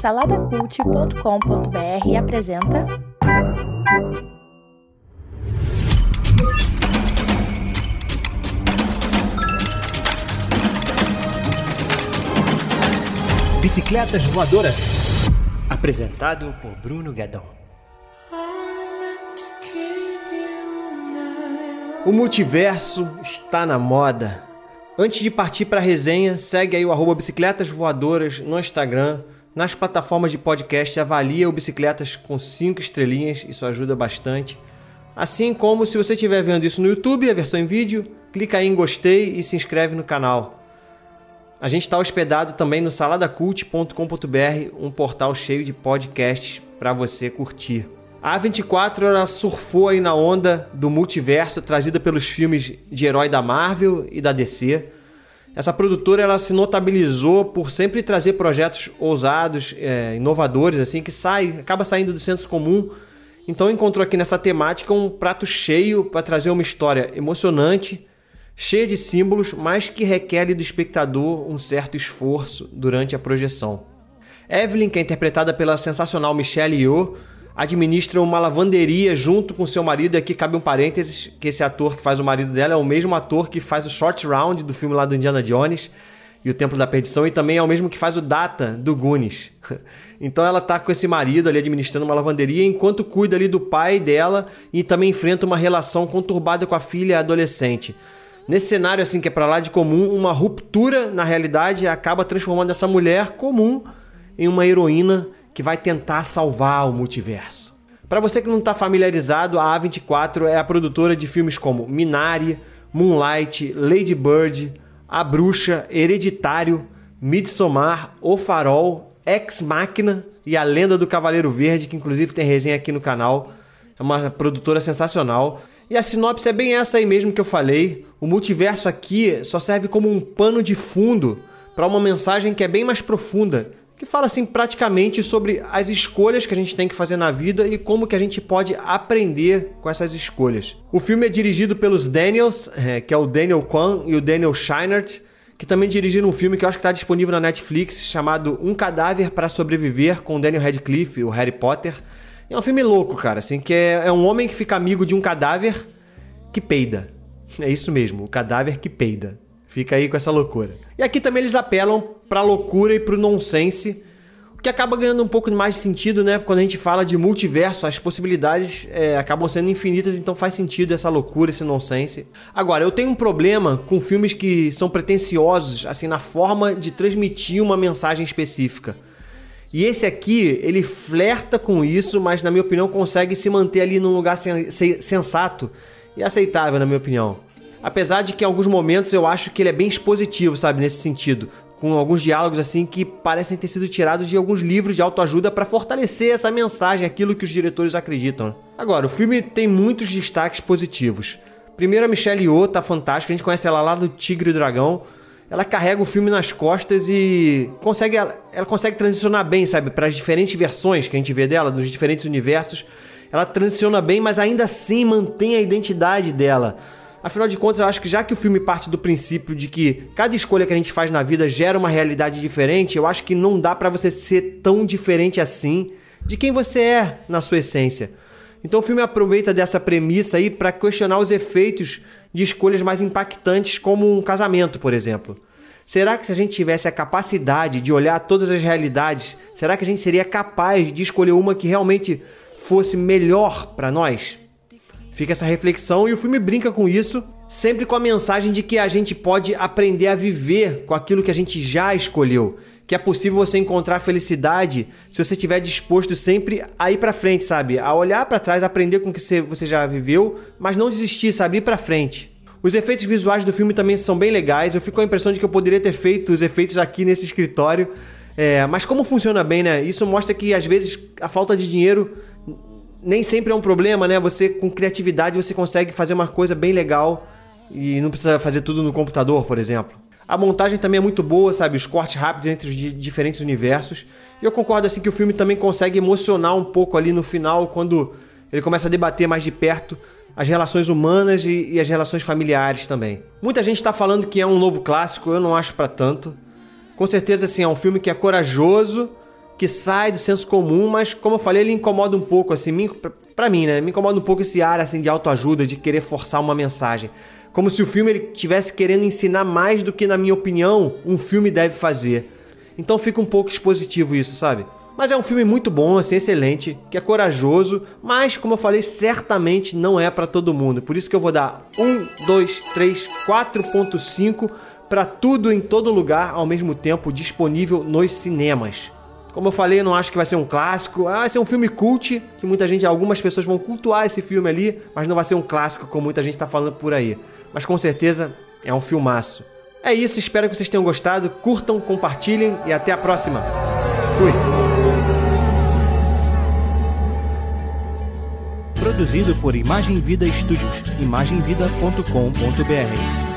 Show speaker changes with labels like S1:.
S1: Saladacult.com.br apresenta.
S2: Bicicletas Voadoras. Apresentado por Bruno Guedon.
S3: O multiverso está na moda. Antes de partir para a resenha, segue aí o arroba Bicicletas Voadoras no Instagram, nas plataformas de podcast, avalia o Bicicletas com 5 estrelinhas, isso ajuda bastante. Assim como se você estiver vendo isso no YouTube, a versão em vídeo, clica aí em gostei e se inscreve no canal. A gente está hospedado também no saladacult.com.br, um portal cheio de podcasts para você curtir. A A24 ela surfou aí na onda do multiverso trazida pelos filmes de herói da Marvel e da DC. Essa produtora ela se notabilizou por sempre trazer projetos ousados, é, inovadores, assim, que sai, acaba saindo do senso comum. Então encontrou aqui nessa temática um prato cheio para trazer uma história emocionante, cheia de símbolos, mas que requer do espectador um certo esforço durante a projeção. Evelyn, que é interpretada pela sensacional Michelle Yeoh, administra uma lavanderia junto com seu marido. E aqui cabe um parênteses, que esse ator que faz o marido dela é o mesmo ator que faz o Short Round do filme lá do Indiana Jones e o Templo da Perdição e também é o mesmo que faz o Data do Goonies. Então ela tá com esse marido ali administrando uma lavanderia enquanto cuida ali do pai dela e também enfrenta uma relação conturbada com a filha adolescente. Nesse cenário assim que é para lá de comum, uma ruptura na realidade acaba transformando essa mulher comum em uma heroína que vai tentar salvar o multiverso. Para você que não está familiarizado, a A24 é a produtora de filmes como Minari, Moonlight, Lady Bird, A Bruxa, Hereditário, Midsommar, O Farol, Ex Machina e A Lenda do Cavaleiro Verde, que inclusive tem resenha aqui no canal. É uma produtora sensacional. E a sinopse é bem essa aí mesmo que eu falei. O multiverso aqui só serve como um pano de fundo para uma mensagem que é bem mais profunda, que fala assim praticamente sobre as escolhas que a gente tem que fazer na vida e como que a gente pode aprender com essas escolhas. O filme é dirigido pelos Daniels, é, que é o Daniel Kwan e o Daniel Scheinert, que também dirigiram um filme que eu acho que está disponível na Netflix chamado Um Cadáver para Sobreviver com Daniel Radcliffe, o Harry Potter. É um filme louco, cara, assim, que é, é um homem que fica amigo de um cadáver que peida. É isso mesmo, o cadáver que peida. Fica aí com essa loucura. E aqui também eles apelam pra loucura e pro nonsense, o que acaba ganhando um pouco mais de sentido, né? Quando a gente fala de multiverso, as possibilidades é, acabam sendo infinitas, então faz sentido essa loucura, esse nonsense. Agora, eu tenho um problema com filmes que são pretensiosos, assim, na forma de transmitir uma mensagem específica. E esse aqui, ele flerta com isso, mas na minha opinião consegue se manter ali num lugar sensato e aceitável, na minha opinião. Apesar de que em alguns momentos eu acho que ele é bem expositivo, sabe, nesse sentido. Com alguns diálogos assim que parecem ter sido tirados de alguns livros de autoajuda para fortalecer essa mensagem, aquilo que os diretores acreditam. Agora, o filme tem muitos destaques positivos. Primeiro, a Michelle Yeoh tá fantástica, a gente conhece ela lá do Tigre e Dragão. Ela carrega o filme nas costas e consegue ela, ela consegue transicionar bem, sabe, para as diferentes versões que a gente vê dela, dos diferentes universos. Ela transiciona bem, mas ainda assim mantém a identidade dela Afinal de contas, eu acho que já que o filme parte do princípio de que cada escolha que a gente faz na vida gera uma realidade diferente, eu acho que não dá para você ser tão diferente assim de quem você é na sua essência. Então o filme aproveita dessa premissa aí para questionar os efeitos de escolhas mais impactantes, como um casamento, por exemplo. Será que se a gente tivesse a capacidade de olhar todas as realidades, será que a gente seria capaz de escolher uma que realmente fosse melhor para nós? Fica essa reflexão e o filme brinca com isso, sempre com a mensagem de que a gente pode aprender a viver com aquilo que a gente já escolheu. Que é possível você encontrar felicidade se você estiver disposto sempre a ir para frente, sabe? A olhar para trás, aprender com o que você já viveu, mas não desistir, sabe? Ir para frente. Os efeitos visuais do filme também são bem legais. Eu fico com a impressão de que eu poderia ter feito os efeitos aqui nesse escritório. É, mas como funciona bem, né? Isso mostra que às vezes a falta de dinheiro nem sempre é um problema, né? Você com criatividade você consegue fazer uma coisa bem legal e não precisa fazer tudo no computador, por exemplo. A montagem também é muito boa, sabe? Os cortes rápidos entre os diferentes universos. E eu concordo assim que o filme também consegue emocionar um pouco ali no final quando ele começa a debater mais de perto as relações humanas e, e as relações familiares também. Muita gente está falando que é um novo clássico, eu não acho para tanto. Com certeza assim, é um filme que é corajoso, que sai do senso comum, mas como eu falei, ele incomoda um pouco, assim, me, pra mim, né? Me incomoda um pouco esse ar, assim, de autoajuda, de querer forçar uma mensagem. Como se o filme ele tivesse querendo ensinar mais do que, na minha opinião, um filme deve fazer. Então fica um pouco expositivo isso, sabe? Mas é um filme muito bom, assim, excelente, que é corajoso, mas, como eu falei, certamente não é para todo mundo. Por isso que eu vou dar 1, 2, 3, 4.5 para tudo em todo lugar ao mesmo tempo disponível nos cinemas. Como eu falei, eu não acho que vai ser um clássico. Ah, vai ser um filme cult, que muita gente, algumas pessoas vão cultuar esse filme ali, mas não vai ser um clássico como muita gente está falando por aí. Mas com certeza é um filmaço. É isso, espero que vocês tenham gostado. Curtam, compartilhem e até a próxima. Fui!
S2: Produzido por Imagem Vida Studios. imagemvida.com.br